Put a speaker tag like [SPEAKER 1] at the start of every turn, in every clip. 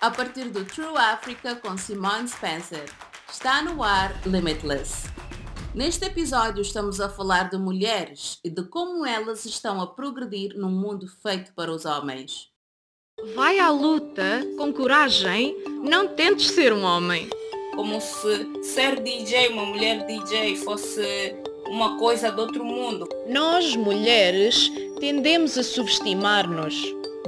[SPEAKER 1] a partir do True Africa com Simone Spencer. Está no ar Limitless. Neste episódio estamos a falar de mulheres e de como elas estão a progredir num mundo feito para os homens.
[SPEAKER 2] Vai à luta com coragem, não tentes ser um homem.
[SPEAKER 3] Como se ser DJ, uma mulher DJ, fosse uma coisa do outro mundo.
[SPEAKER 2] Nós, mulheres, tendemos a subestimar-nos.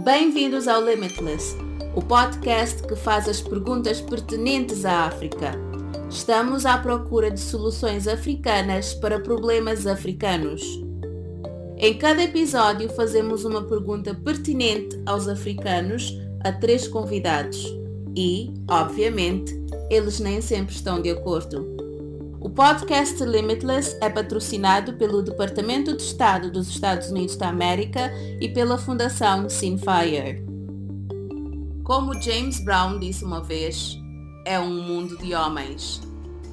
[SPEAKER 1] Bem-vindos ao Limitless, o podcast que faz as perguntas pertinentes à África. Estamos à procura de soluções africanas para problemas africanos. Em cada episódio fazemos uma pergunta pertinente aos africanos a três convidados e, obviamente, eles nem sempre estão de acordo. O podcast Limitless é patrocinado pelo Departamento de Estado dos Estados Unidos da América e pela Fundação Sinfire. Como James Brown disse uma vez, é um mundo de homens.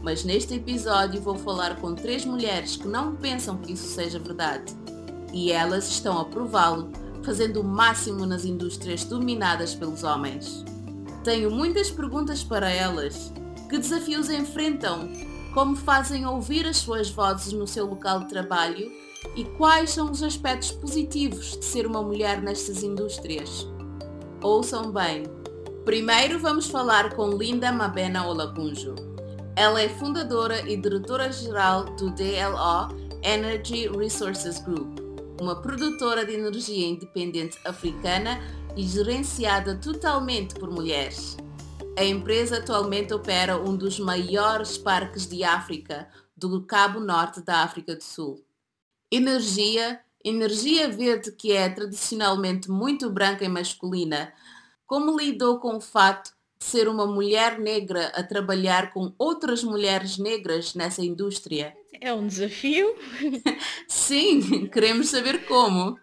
[SPEAKER 1] Mas neste episódio vou falar com três mulheres que não pensam que isso seja verdade. E elas estão a prová-lo, fazendo o máximo nas indústrias dominadas pelos homens. Tenho muitas perguntas para elas. Que desafios enfrentam? Como fazem ouvir as suas vozes no seu local de trabalho? E quais são os aspectos positivos de ser uma mulher nestas indústrias? Ouçam bem. Primeiro vamos falar com Linda Mabena Olacunjo. Ela é fundadora e diretora-geral do DLO Energy Resources Group, uma produtora de energia independente africana e gerenciada totalmente por mulheres. A empresa atualmente opera um dos maiores parques de África, do Cabo Norte da África do Sul. Energia energia verde que é tradicionalmente muito branca e masculina, como lidou com o fato de ser uma mulher negra a trabalhar com outras mulheres negras nessa indústria?
[SPEAKER 2] É um desafio.
[SPEAKER 1] Sim, queremos saber como.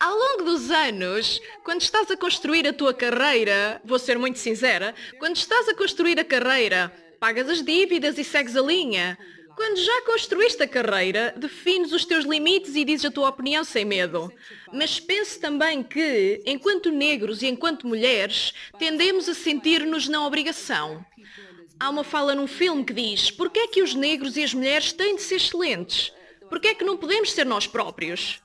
[SPEAKER 2] Ao longo dos anos, quando estás a construir a tua carreira, vou ser muito sincera, quando estás a construir a carreira, pagas as dívidas e segues a linha. Quando já construíste a carreira, defines os teus limites e dizes a tua opinião sem medo. Mas pense também que, enquanto negros e enquanto mulheres, tendemos a sentir-nos na obrigação. Há uma fala num filme que diz: Por que é que os negros e as mulheres têm de ser excelentes? Por que é que não podemos ser nós próprios?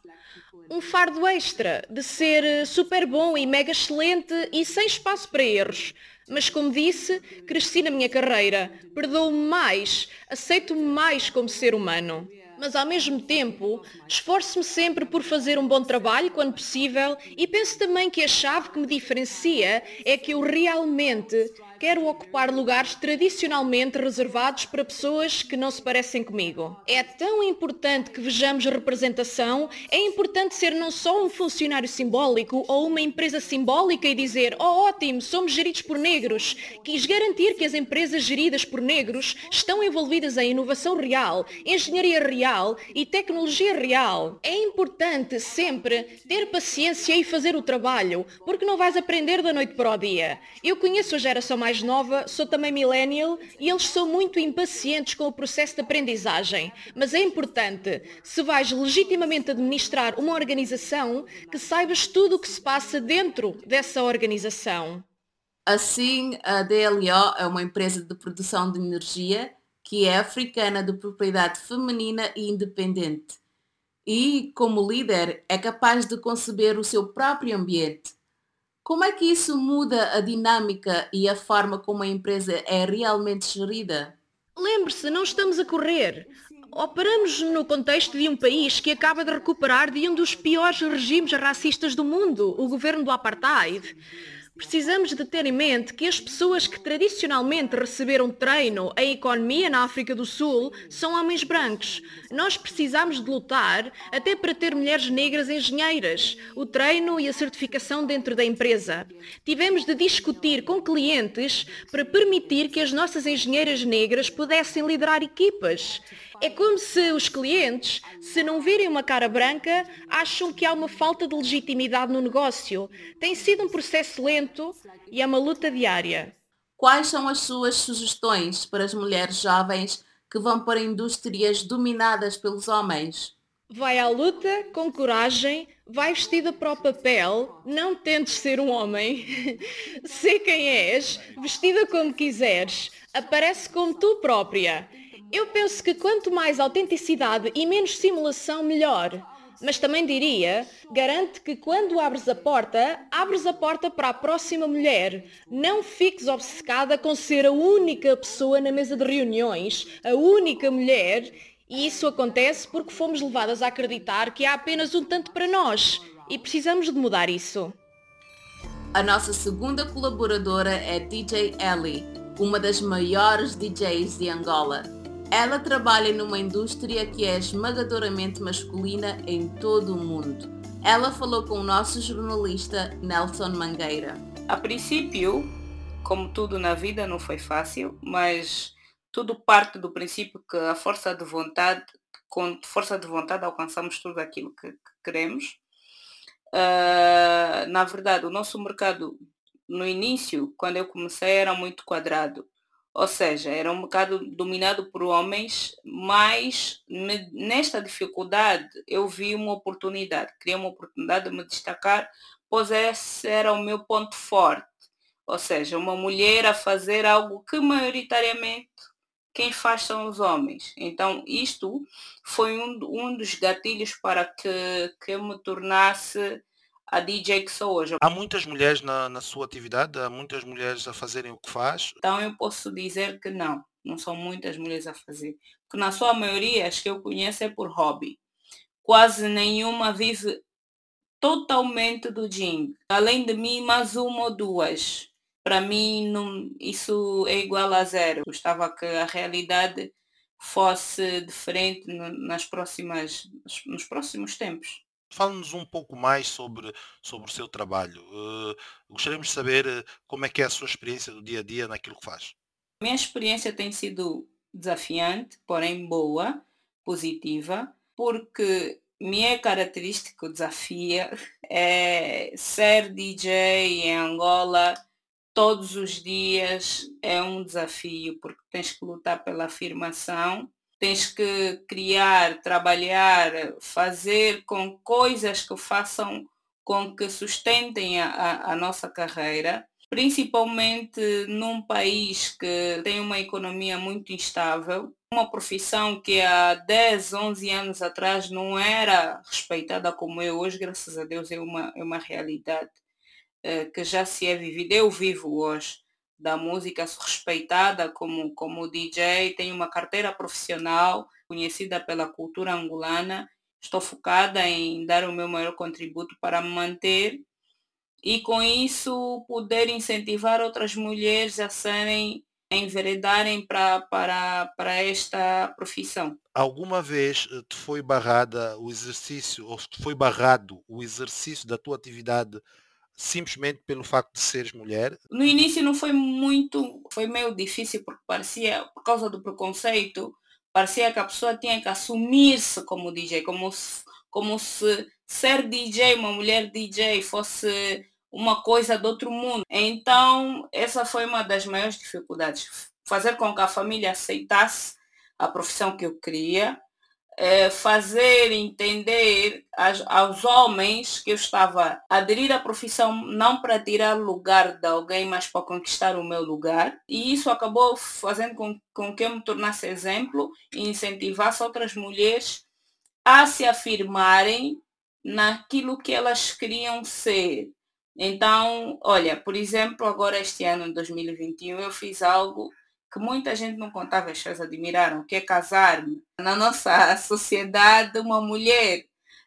[SPEAKER 2] Um fardo extra de ser super bom e mega excelente e sem espaço para erros mas como disse, cresci na minha carreira, perdoo-me mais, aceito-me mais como ser humano. Mas ao mesmo tempo, esforço-me sempre por fazer um bom trabalho quando possível e penso também que a chave que me diferencia é que eu realmente quero ocupar lugares tradicionalmente reservados para pessoas que não se parecem comigo. É tão importante que vejamos representação, é importante ser não só um funcionário simbólico ou uma empresa simbólica e dizer, oh ótimo, somos geridos por negros. Quis garantir que as empresas geridas por negros estão envolvidas em inovação real, engenharia real e tecnologia real. É importante sempre ter paciência e fazer o trabalho, porque não vais aprender da noite para o dia. Eu conheço a geração mais nova, sou também millennial e eles são muito impacientes com o processo de aprendizagem. Mas é importante, se vais legitimamente administrar uma organização, que saibas tudo o que se passa dentro dessa organização.
[SPEAKER 1] Assim, a DLO é uma empresa de produção de energia que é africana de propriedade feminina e independente. E, como líder, é capaz de conceber o seu próprio ambiente como é que isso muda a dinâmica e a forma como a empresa é realmente gerida?
[SPEAKER 2] Lembre-se, não estamos a correr. Operamos no contexto de um país que acaba de recuperar de um dos piores regimes racistas do mundo, o governo do apartheid. Precisamos de ter em mente que as pessoas que tradicionalmente receberam treino em economia na África do Sul são homens brancos. Nós precisamos de lutar até para ter mulheres negras engenheiras, o treino e a certificação dentro da empresa. Tivemos de discutir com clientes para permitir que as nossas engenheiras negras pudessem liderar equipas. É como se os clientes, se não virem uma cara branca, acham que há uma falta de legitimidade no negócio. Tem sido um processo lento e é uma luta diária.
[SPEAKER 1] Quais são as suas sugestões para as mulheres jovens que vão para indústrias dominadas pelos homens?
[SPEAKER 2] Vai à luta com coragem, vai vestida para o papel, não tentes ser um homem. Sê quem és, vestida como quiseres, aparece como tu própria. Eu penso que quanto mais autenticidade e menos simulação, melhor. Mas também diria, garante que quando abres a porta, abres a porta para a próxima mulher. Não fiques obcecada com ser a única pessoa na mesa de reuniões, a única mulher, e isso acontece porque fomos levadas a acreditar que há apenas um tanto para nós e precisamos de mudar isso.
[SPEAKER 1] A nossa segunda colaboradora é DJ Ellie, uma das maiores DJs de Angola. Ela trabalha numa indústria que é esmagadoramente masculina em todo o mundo. Ela falou com o nosso jornalista Nelson Mangueira.
[SPEAKER 3] A princípio, como tudo na vida, não foi fácil, mas tudo parte do princípio que a força de vontade, com força de vontade alcançamos tudo aquilo que, que queremos. Uh, na verdade, o nosso mercado no início, quando eu comecei, era muito quadrado. Ou seja, era um mercado dominado por homens, mas me, nesta dificuldade eu vi uma oportunidade, queria uma oportunidade de me destacar, pois esse era o meu ponto forte. Ou seja, uma mulher a fazer algo que maioritariamente quem faz são os homens. Então, isto foi um, um dos gatilhos para que, que eu me tornasse a DJ que sou hoje.
[SPEAKER 4] Há muitas mulheres na, na sua atividade? Há muitas mulheres a fazerem o que faz?
[SPEAKER 3] Então, eu posso dizer que não. Não são muitas mulheres a fazer. Porque na sua maioria, as que eu conheço é por hobby. Quase nenhuma vive totalmente do jing. Além de mim, mais uma ou duas para mim não, isso é igual a zero. Gostava que a realidade fosse diferente nas próximas, nos próximos tempos.
[SPEAKER 4] Fale-nos um pouco mais sobre, sobre o seu trabalho. Uh, gostaríamos de saber uh, como é que é a sua experiência do dia a dia naquilo que faz.
[SPEAKER 3] Minha experiência tem sido desafiante, porém boa, positiva, porque minha característica desafia é ser DJ em Angola todos os dias é um desafio, porque tens que lutar pela afirmação, tens que criar, trabalhar, fazer com coisas que façam com que sustentem a, a, a nossa carreira, principalmente num país que tem uma economia muito instável, uma profissão que há 10, 11 anos atrás não era respeitada como é hoje, graças a Deus é uma, é uma realidade. Eh, que já se é vivida. Eu vivo hoje da música respeitada como, como DJ, tenho uma carteira profissional conhecida pela cultura angolana. Estou focada em dar o meu maior contributo para me manter e com isso poder incentivar outras mulheres a serem a enveredarem para, para, para esta profissão.
[SPEAKER 4] Alguma vez eh, te foi barrada o exercício, ou foi barrado o exercício da tua atividade simplesmente pelo facto de seres mulher?
[SPEAKER 3] No início não foi muito, foi meio difícil porque parecia, por causa do preconceito, parecia que a pessoa tinha que assumir-se como DJ, como se, como se ser DJ, uma mulher DJ, fosse uma coisa do outro mundo. Então, essa foi uma das maiores dificuldades. Fazer com que a família aceitasse a profissão que eu queria é, fazer entender aos, aos homens que eu estava a aderir à profissão não para tirar lugar de alguém, mas para conquistar o meu lugar. E isso acabou fazendo com, com que eu me tornasse exemplo e incentivasse outras mulheres a se afirmarem naquilo que elas queriam ser. Então, olha, por exemplo, agora este ano, em 2021, eu fiz algo que muita gente não contava, as pessoas admiraram, que é casar-me. Na nossa sociedade, uma mulher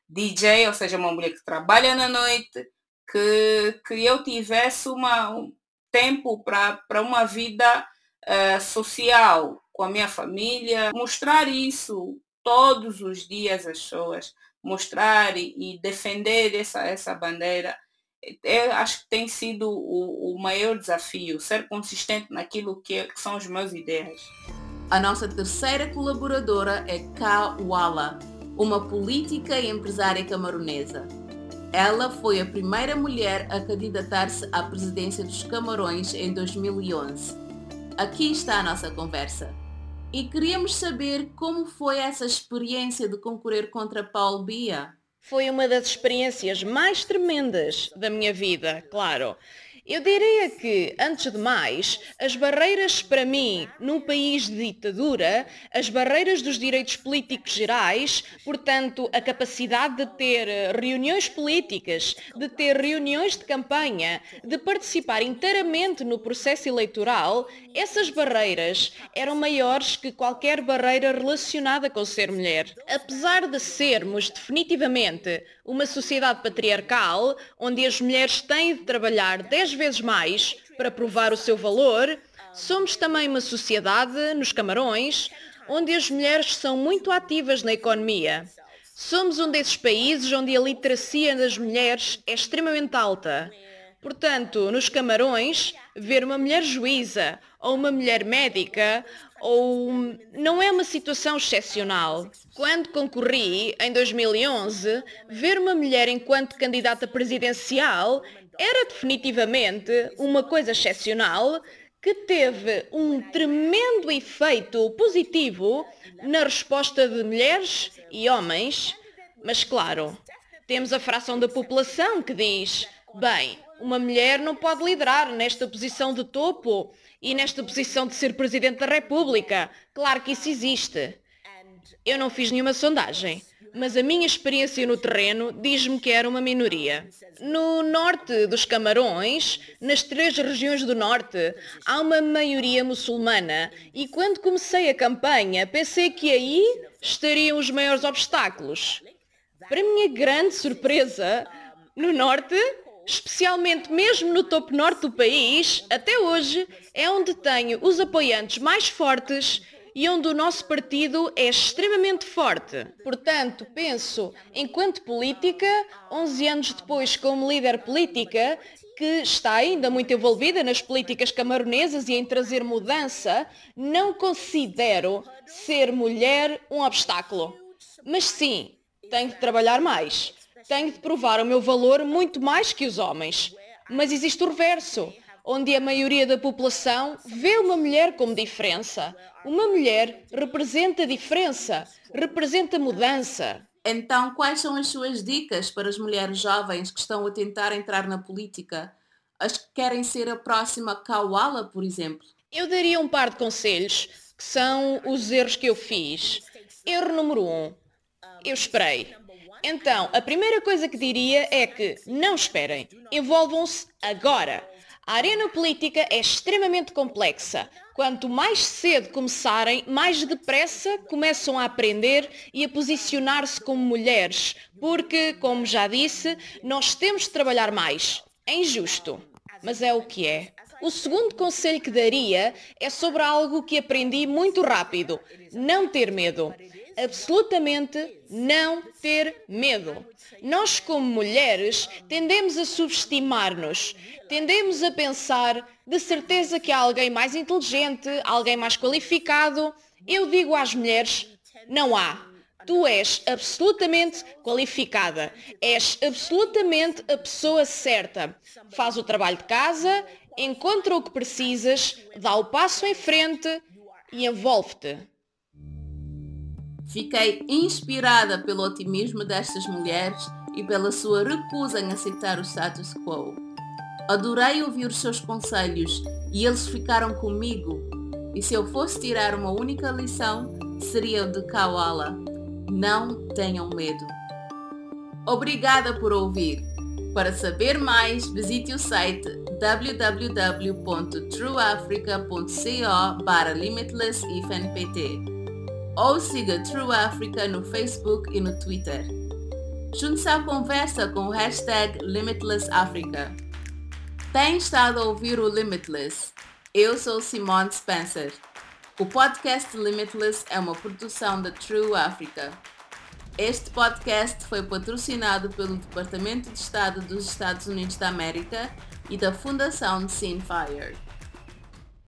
[SPEAKER 3] DJ, ou seja, uma mulher que trabalha na noite, que, que eu tivesse uma, um tempo para uma vida uh, social com a minha família, mostrar isso todos os dias às pessoas, mostrar e, e defender essa, essa bandeira eu acho que tem sido o, o maior desafio, ser consistente naquilo que, é, que são as minhas ideias.
[SPEAKER 1] A nossa terceira colaboradora é Ka Wala, uma política e empresária camaronesa. Ela foi a primeira mulher a candidatar-se à presidência dos Camarões em 2011. Aqui está a nossa conversa. E queríamos saber como foi essa experiência de concorrer contra Paul Bia.
[SPEAKER 2] Foi uma das experiências mais tremendas da minha vida, claro. Eu diria que, antes de mais, as barreiras para mim, num país de ditadura, as barreiras dos direitos políticos gerais, portanto, a capacidade de ter reuniões políticas, de ter reuniões de campanha, de participar inteiramente no processo eleitoral, essas barreiras eram maiores que qualquer barreira relacionada com ser mulher. Apesar de sermos definitivamente uma sociedade patriarcal, onde as mulheres têm de trabalhar 10 vezes mais para provar o seu valor, somos também uma sociedade, nos Camarões, onde as mulheres são muito ativas na economia. Somos um desses países onde a literacia das mulheres é extremamente alta. Portanto, nos Camarões, ver uma mulher juíza ou uma mulher médica ou não é uma situação excepcional. Quando concorri em 2011, ver uma mulher enquanto candidata presidencial era definitivamente uma coisa excepcional que teve um tremendo efeito positivo na resposta de mulheres e homens, mas claro, temos a fração da população que diz, bem, uma mulher não pode liderar nesta posição de topo e nesta posição de ser Presidente da República. Claro que isso existe. Eu não fiz nenhuma sondagem, mas a minha experiência no terreno diz-me que era uma minoria. No norte dos Camarões, nas três regiões do norte, há uma maioria muçulmana e quando comecei a campanha pensei que aí estariam os maiores obstáculos. Para minha grande surpresa, no norte especialmente mesmo no topo norte do país, até hoje, é onde tenho os apoiantes mais fortes e onde o nosso partido é extremamente forte. Portanto, penso, enquanto política, 11 anos depois como líder política, que está ainda muito envolvida nas políticas camaronesas e em trazer mudança, não considero ser mulher um obstáculo. Mas sim, tenho de trabalhar mais tenho de provar o meu valor muito mais que os homens. Mas existe o reverso, onde a maioria da população vê uma mulher como diferença. Uma mulher representa diferença, representa mudança.
[SPEAKER 1] Então, quais são as suas dicas para as mulheres jovens que estão a tentar entrar na política? As que querem ser a próxima Kawala, por exemplo?
[SPEAKER 2] Eu daria um par de conselhos, que são os erros que eu fiz. Erro número um. Eu esperei. Então, a primeira coisa que diria é que não esperem, envolvam-se agora. A arena política é extremamente complexa. Quanto mais cedo começarem, mais depressa começam a aprender e a posicionar-se como mulheres, porque, como já disse, nós temos de trabalhar mais. É injusto, mas é o que é. O segundo conselho que daria é sobre algo que aprendi muito rápido: não ter medo absolutamente não ter medo. Nós, como mulheres, tendemos a subestimar-nos, tendemos a pensar de certeza que há alguém mais inteligente, alguém mais qualificado. Eu digo às mulheres, não há. Tu és absolutamente qualificada, és absolutamente a pessoa certa. Faz o trabalho de casa, encontra o que precisas, dá o passo em frente e envolve-te.
[SPEAKER 1] Fiquei inspirada pelo otimismo destas mulheres e pela sua recusa em aceitar o status quo. Adorei ouvir os seus conselhos e eles ficaram comigo. E se eu fosse tirar uma única lição, seria o de Kawala. Não tenham medo. Obrigada por ouvir. Para saber mais, visite o site www.trueafrica.co/limitless-pt ou siga True Africa no Facebook e no Twitter. Junte-se à conversa com o hashtag LimitlessAfrica. Tem estado a ouvir o Limitless? Eu sou Simone Spencer. O podcast Limitless é uma produção da True Africa. Este podcast foi patrocinado pelo Departamento de Estado dos Estados Unidos da América e da Fundação Fire.